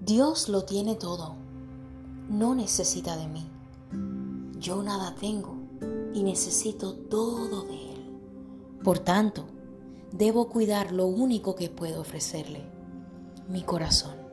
Dios lo tiene todo, no necesita de mí. Yo nada tengo y necesito todo de Él. Por tanto, debo cuidar lo único que puedo ofrecerle, mi corazón.